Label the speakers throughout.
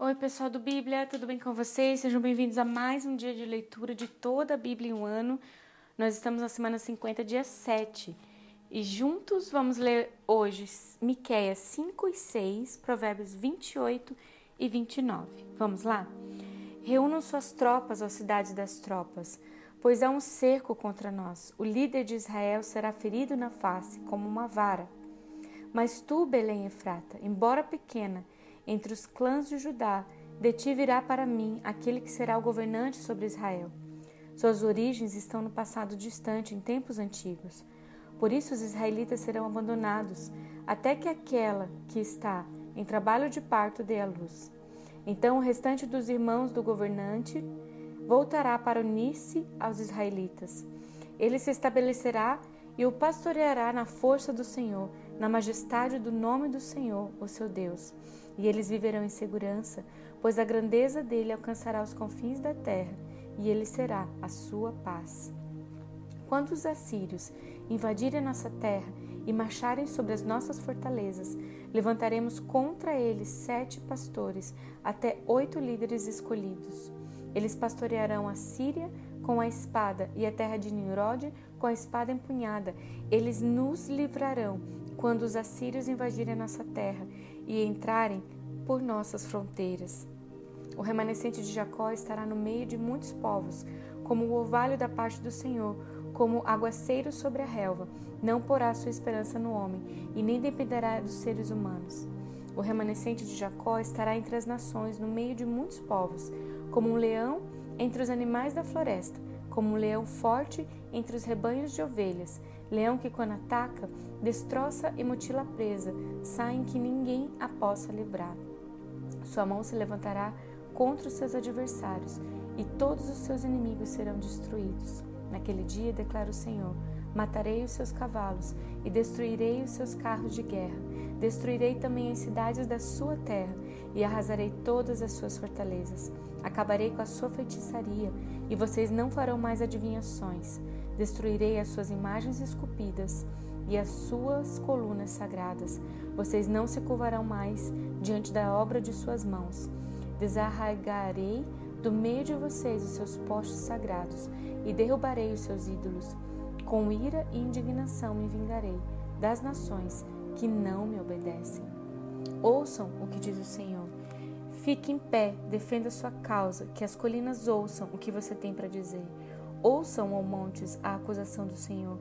Speaker 1: Oi, pessoal do Bíblia, tudo bem com vocês? Sejam bem-vindos a mais um dia de leitura de toda a Bíblia em um ano. Nós estamos na semana 50, dia 7. E juntos vamos ler hoje Miqueias 5 e 6, Provérbios 28 e 29. Vamos lá? Reúnam suas tropas, ó cidades das tropas, pois há um cerco contra nós. O líder de Israel será ferido na face, como uma vara. Mas tu, Belém Efrata, embora pequena, entre os clãs de Judá, de ti virá para mim aquele que será o governante sobre Israel. Suas origens estão no passado distante, em tempos antigos. Por isso os israelitas serão abandonados, até que aquela que está em trabalho de parto dê a luz. Então o restante dos irmãos do governante voltará para unir-se aos israelitas. Ele se estabelecerá e o pastoreará na força do Senhor, na majestade do nome do Senhor, o seu Deus e eles viverão em segurança, pois a grandeza dele alcançará os confins da terra, e ele será a sua paz. Quando os assírios invadirem a nossa terra e marcharem sobre as nossas fortalezas, levantaremos contra eles sete pastores, até oito líderes escolhidos. Eles pastorearão a Síria com a espada e a terra de Nimrod com a espada empunhada. Eles nos livrarão quando os assírios invadirem a nossa terra e entrarem por nossas fronteiras. O remanescente de Jacó estará no meio de muitos povos, como o orvalho da parte do Senhor, como aguaceiro sobre a relva. Não porá sua esperança no homem, e nem dependerá dos seres humanos. O remanescente de Jacó estará entre as nações, no meio de muitos povos, como um leão entre os animais da floresta, como um leão forte entre os rebanhos de ovelhas. Leão que, quando ataca, destroça e mutila a presa, sai que ninguém a possa livrar. Sua mão se levantará contra os seus adversários, e todos os seus inimigos serão destruídos. Naquele dia, declara o Senhor: Matarei os seus cavalos e destruirei os seus carros de guerra. Destruirei também as cidades da sua terra e arrasarei todas as suas fortalezas. Acabarei com a sua feitiçaria e vocês não farão mais adivinhações. Destruirei as suas imagens esculpidas e as suas colunas sagradas. Vocês não se curvarão mais diante da obra de suas mãos. Desarraigarei do meio de vocês os seus postos sagrados e derrubarei os seus ídolos. Com ira e indignação me vingarei das nações que não me obedecem. Ouçam o que diz o Senhor. Fique em pé, defenda sua causa, que as colinas ouçam o que você tem para dizer. Ouçam, ó montes, a acusação do Senhor.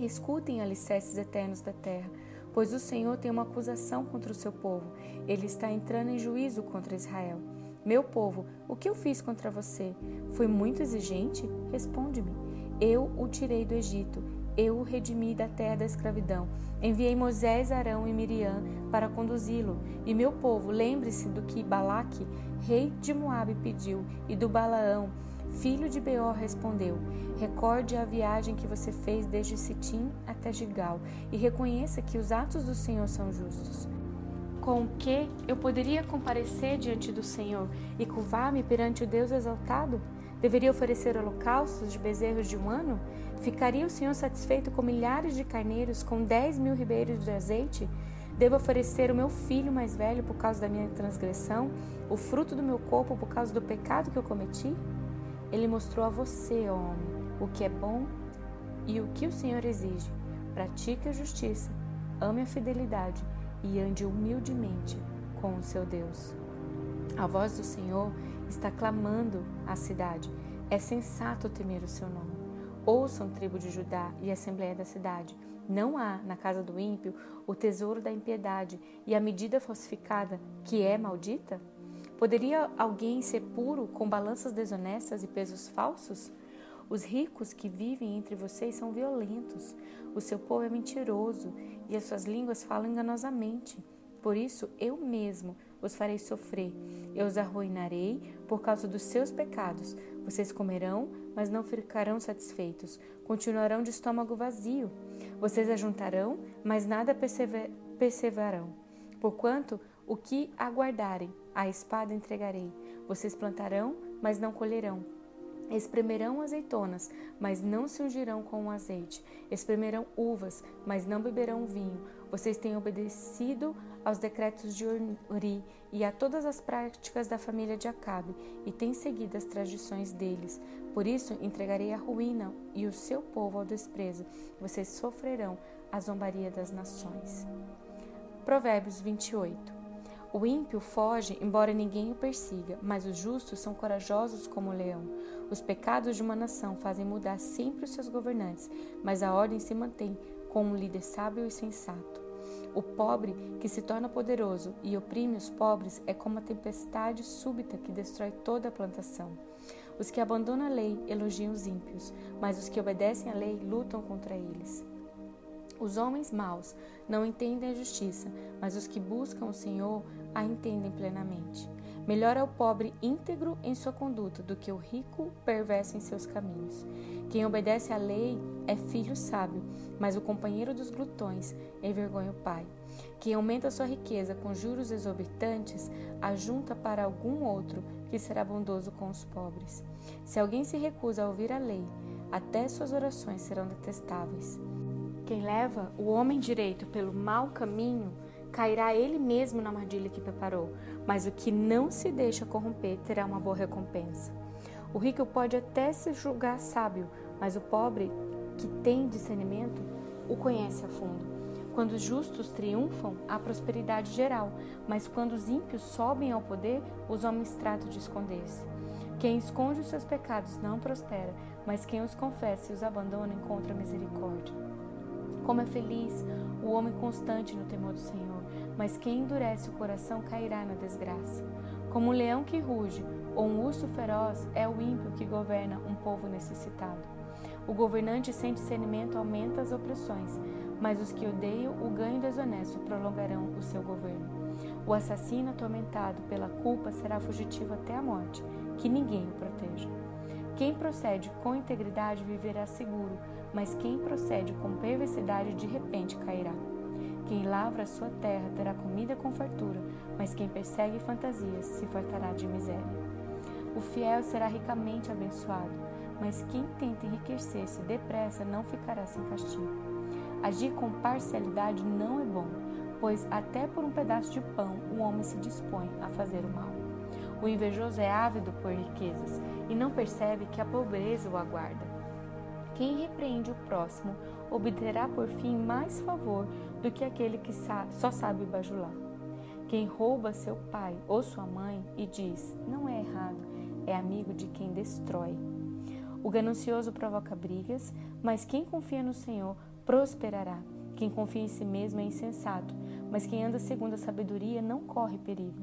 Speaker 1: Escutem, alicerces eternos da terra, pois o Senhor tem uma acusação contra o seu povo. Ele está entrando em juízo contra Israel. Meu povo, o que eu fiz contra você? Fui muito exigente? Responde-me. Eu o tirei do Egito, eu o redimi da terra da escravidão. Enviei Moisés, Arão e Miriam para conduzi-lo. E meu povo, lembre-se do que Balaque, rei de Moabe, pediu, e do Balaão, Filho de Beor respondeu: Recorde a viagem que você fez desde Sitim até Gigal e reconheça que os atos do Senhor são justos. Com o que eu poderia comparecer diante do Senhor e curvar-me perante o Deus exaltado? Deveria oferecer holocaustos de bezerros de um ano? Ficaria o Senhor satisfeito com milhares de carneiros, com dez mil ribeiros de azeite? Devo oferecer o meu filho mais velho por causa da minha transgressão, o fruto do meu corpo por causa do pecado que eu cometi? Ele mostrou a você, ó homem, o que é bom e o que o Senhor exige. Pratique a justiça, ame a fidelidade e ande humildemente com o seu Deus. A voz do Senhor está clamando à cidade. É sensato temer o seu nome. Ouçam, tribo de Judá e assembleia da cidade. Não há na casa do ímpio o tesouro da impiedade e a medida falsificada, que é maldita? Poderia alguém ser puro com balanças desonestas e pesos falsos? Os ricos que vivem entre vocês são violentos, o seu povo é mentiroso e as suas línguas falam enganosamente. Por isso, eu mesmo os farei sofrer. Eu os arruinarei por causa dos seus pecados. Vocês comerão, mas não ficarão satisfeitos. Continuarão de estômago vazio. Vocês ajuntarão, mas nada perseverarão. Porquanto o que aguardarem, a espada entregarei. Vocês plantarão, mas não colherão. Espremerão azeitonas, mas não se ungirão com o azeite. Espremerão uvas, mas não beberão vinho. Vocês têm obedecido aos decretos de Uri e a todas as práticas da família de Acabe e têm seguido as tradições deles. Por isso entregarei a ruína e o seu povo ao desprezo. Vocês sofrerão a zombaria das nações. Provérbios 28 o ímpio foge, embora ninguém o persiga, mas os justos são corajosos como o leão. Os pecados de uma nação fazem mudar sempre os seus governantes, mas a ordem se mantém com um líder sábio e sensato. O pobre que se torna poderoso e oprime os pobres é como a tempestade súbita que destrói toda a plantação. Os que abandonam a lei elogiam os ímpios, mas os que obedecem à lei lutam contra eles. Os homens maus não entendem a justiça, mas os que buscam o Senhor a entendem plenamente. Melhor é o pobre íntegro em sua conduta do que o rico perverso em seus caminhos. Quem obedece à lei é filho sábio, mas o companheiro dos glutões envergonha o pai. Quem aumenta sua riqueza com juros exorbitantes, ajunta para algum outro que será bondoso com os pobres. Se alguém se recusa a ouvir a lei, até suas orações serão detestáveis. Quem leva o homem direito pelo mau caminho, cairá ele mesmo na armadilha que preparou, mas o que não se deixa corromper terá uma boa recompensa. O rico pode até se julgar sábio, mas o pobre, que tem discernimento, o conhece a fundo. Quando os justos triunfam, há prosperidade geral, mas quando os ímpios sobem ao poder, os homens tratam de esconder-se. Quem esconde os seus pecados não prospera, mas quem os confessa e os abandona encontra misericórdia. Como é feliz o homem constante no temor do Senhor, mas quem endurece o coração cairá na desgraça. Como um leão que ruge ou um urso feroz é o ímpio que governa um povo necessitado. O governante sem discernimento aumenta as opressões, mas os que odeiam o ganho desonesto prolongarão o seu governo. O assassino atormentado pela culpa será fugitivo até a morte, que ninguém o proteja. Quem procede com integridade viverá seguro, mas quem procede com perversidade de repente cairá. Quem lavra a sua terra terá comida com fartura, mas quem persegue fantasias se fartará de miséria. O fiel será ricamente abençoado, mas quem tenta enriquecer-se depressa não ficará sem castigo. Agir com parcialidade não é bom, pois até por um pedaço de pão o homem se dispõe a fazer o mal. O invejoso é ávido por riquezas e não percebe que a pobreza o aguarda. Quem repreende o próximo obterá por fim mais favor do que aquele que só sabe bajular. Quem rouba seu pai ou sua mãe e diz não é errado, é amigo de quem destrói. O ganancioso provoca brigas, mas quem confia no Senhor prosperará. Quem confia em si mesmo é insensato, mas quem anda segundo a sabedoria não corre perigo.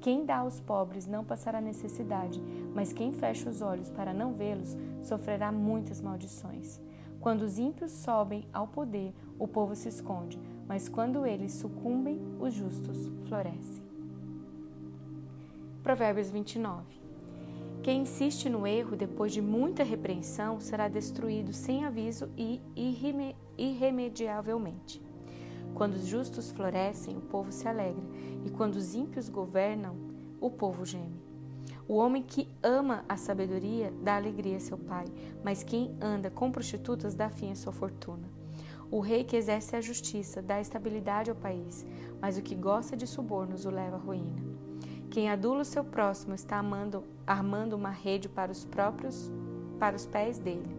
Speaker 1: Quem dá aos pobres não passará necessidade, mas quem fecha os olhos para não vê-los sofrerá muitas maldições. Quando os ímpios sobem ao poder, o povo se esconde, mas quando eles sucumbem, os justos florescem. Provérbios 29 Quem insiste no erro depois de muita repreensão será destruído sem aviso e irremediavelmente. Quando os justos florescem, o povo se alegra, e quando os ímpios governam, o povo geme. O homem que ama a sabedoria dá alegria a seu pai, mas quem anda com prostitutas dá fim à sua fortuna. O rei que exerce a justiça dá estabilidade ao país, mas o que gosta de subornos o leva à ruína. Quem adula o seu próximo está amando, armando uma rede para os próprios para os pés dele.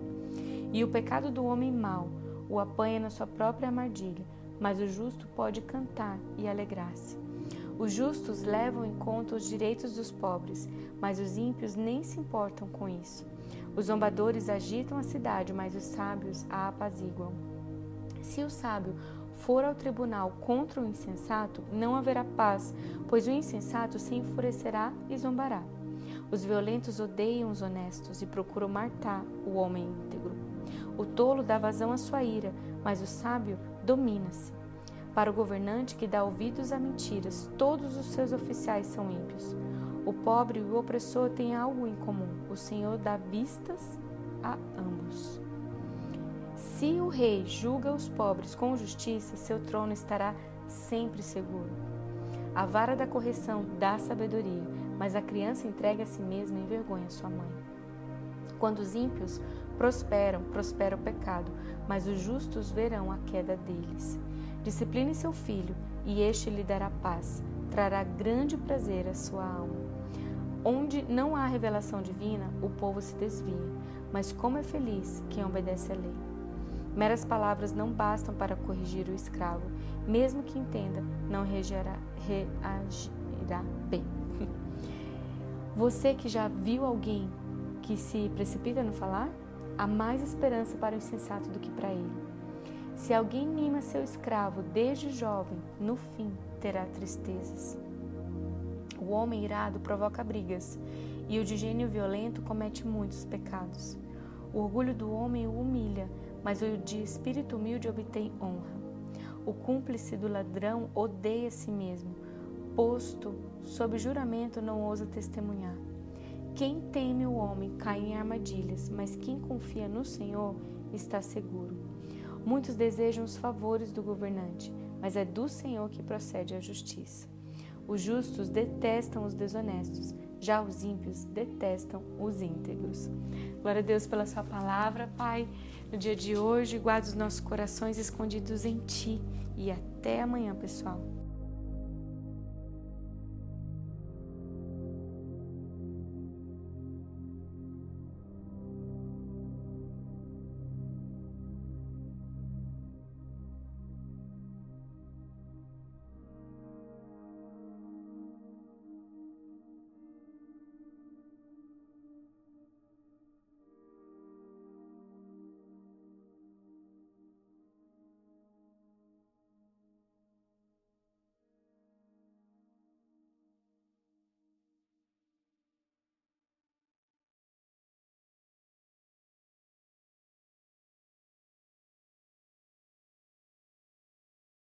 Speaker 1: E o pecado do homem mau o apanha na sua própria armadilha, mas o justo pode cantar e alegrar-se. Os justos levam em conta os direitos dos pobres, mas os ímpios nem se importam com isso. Os zombadores agitam a cidade, mas os sábios a apaziguam. Se o sábio for ao tribunal contra o insensato, não haverá paz, pois o insensato se enfurecerá e zombará. Os violentos odeiam os honestos e procuram matar o homem íntegro. O tolo dá vazão à sua ira, mas o sábio domina-se. Para o governante que dá ouvidos a mentiras, todos os seus oficiais são ímpios. O pobre e o opressor têm algo em comum: o Senhor dá vistas a ambos. Se o rei julga os pobres com justiça, seu trono estará sempre seguro. A vara da correção dá sabedoria, mas a criança entrega a si mesma e envergonha sua mãe. Quando os ímpios prosperam, prospera o pecado, mas os justos verão a queda deles. Discipline seu filho, e este lhe dará paz, trará grande prazer à sua alma. Onde não há revelação divina, o povo se desvia, mas como é feliz quem obedece à lei. Meras palavras não bastam para corrigir o escravo, mesmo que entenda, não reagirá, bem. Você que já viu alguém que se precipita no falar, há mais esperança para o insensato do que para ele. Se alguém mima seu escravo desde jovem, no fim terá tristezas. O homem irado provoca brigas, e o de gênio violento comete muitos pecados. O orgulho do homem o humilha, mas o de espírito humilde obtém honra. O cúmplice do ladrão odeia a si mesmo, posto sob juramento não ousa testemunhar. Quem teme o homem cai em armadilhas, mas quem confia no Senhor está seguro. Muitos desejam os favores do governante, mas é do Senhor que procede a justiça. Os justos detestam os desonestos, já os ímpios detestam os íntegros. Glória a Deus pela Sua palavra, Pai. No dia de hoje, guarda os nossos corações escondidos em Ti. E até amanhã, pessoal.